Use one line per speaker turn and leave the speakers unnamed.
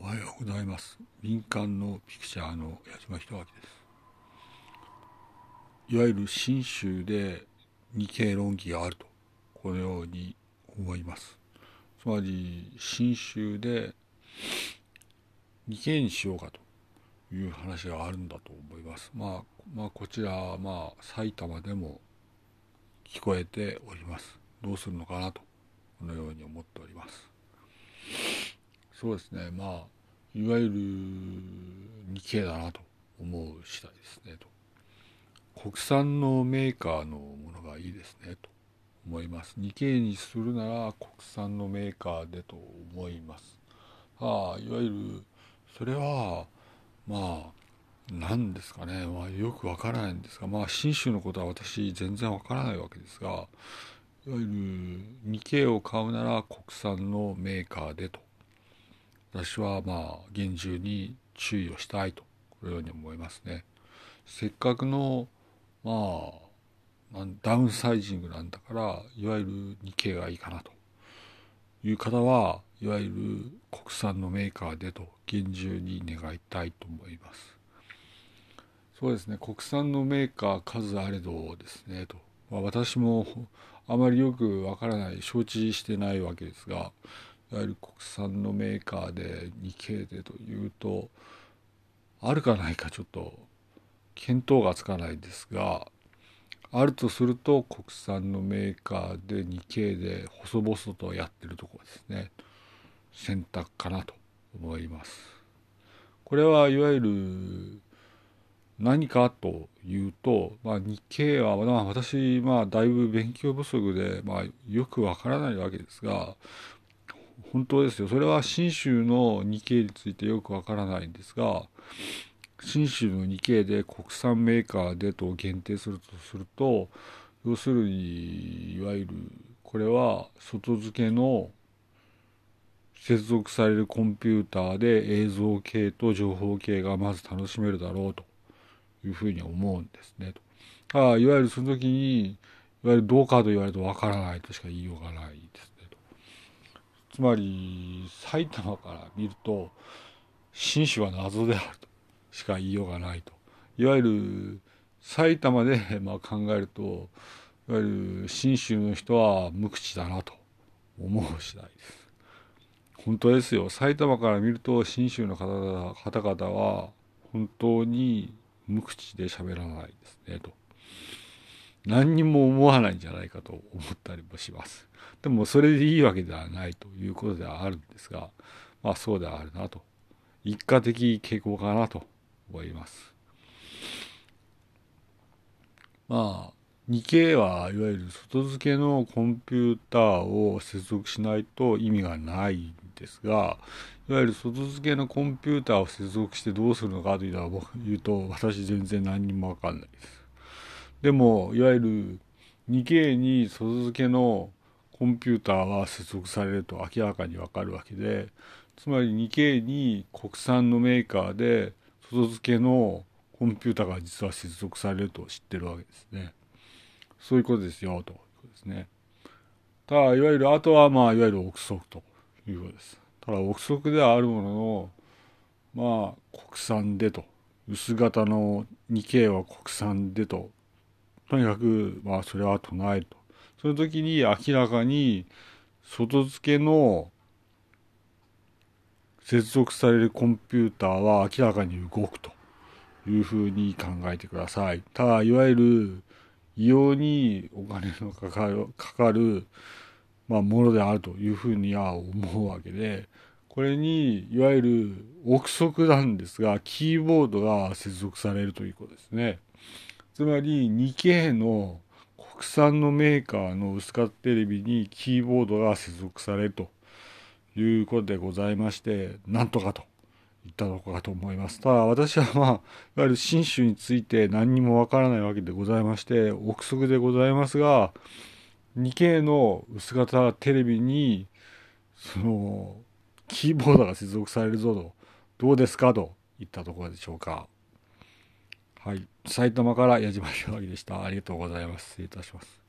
おはようございます。民間のピクチャーの矢島弘明です。いわゆる信州で二系論議があるとこのように思います。つまり信州で二系にしようかという話があるんだと思います。まあまあこちらはまあ埼玉でも聞こえております。どうするのかなとこのように思っております。そうですね。まあいわゆる日系だなと思う次第ですねと。国産のメーカーのものがいいですねと思います。日系にするなら国産のメーカーでと思います。ああいわゆるそれはまあ何ですかね、まあ、よくわからないんですがまあ信州のことは私全然わからないわけですがいわゆる日系を買うなら国産のメーカーでと私はまあ厳重に注意をしたいとこのように思いますね。せっかくのまあダウンサイジングなんだからいわゆる日系がいいかなという方はいわゆる国産のメーカーでと厳重に願いたいと思います。そうですね国産のメーカー数あれどですねと、まあ、私もあまりよくわからない承知してないわけですがわゆる国産のメーカーで日系でというとあるかないかちょっと見当がつかないですがあるとすると国産のメーカーで日系で細々とやってるところですね。選択かなと思います。これはいわゆる何かというと、まあ、日系は、まあ、私、まあ、だいぶ勉強不足で、まあ、よくわからないわけですが、本当ですよ。それは信州の日系についてよくわからないんですが信州の日系で国産メーカーでと限定するとすると要するにいわゆるこれは外付けの接続されるコンピューターで映像系と情報系がまず楽しめるだろうと。いうふうに思うんですね。と。あいわゆるその時にいわゆるどうかと言われるとわからないとしか言いようがないですつまり埼玉から見ると新種は謎であるとしか言いようがないと。いわゆる埼玉でまあ考えるといわゆる信州の人は無口だなと。思う次第です。本当ですよ。埼玉から見ると信州の方々は本当に無口で喋らないですねと。何にも思わないんじゃないかと思ったりもします。でもそれでいいわけではないということではあるんですが、まあそうではあるなと。一過的傾向かなと思います。まあ、2K はいわゆる外付けのコンピューターを接続しないと意味がないんですが、いわゆる外付けのコンピューターを接続してどうするのかというと、私全然何にもわかんないです。でも、いわゆる 2K に外付けのコンピューターは接続されると明らかにわかるわけでつまり 2K に国産のメーカーで外付けのコンピューターが実は接続されると知ってるわけですね。そういうことですよということですね。ただいわゆるあとはまあいわゆる憶測ということです。ただ憶測ではあるもののまあ国産でと薄型の 2K は国産でととにかくまあそれは唱えるとその時に明らかに外付けの接続されるコンピューターは明らかに動くというふうに考えてください。ただ、いわゆる異様にお金のかかるかかる、まあ、ものであるというふうには思うわけで、これにいわゆる憶測なんですが、キーボードが接続されるということですね。つまり 2K の国産のメーカーの薄型テレビにキーボードが接続されるということでございましてなんとかといったとこかと思いますただ私はまあいわゆる新種について何にもわからないわけでございまして憶測でございますが 2K の薄型テレビにそのキーボードが接続されるぞとどうですかといったところでしょうか。はい。埼玉から矢島弘明でした。ありがとうございます。失礼いたします。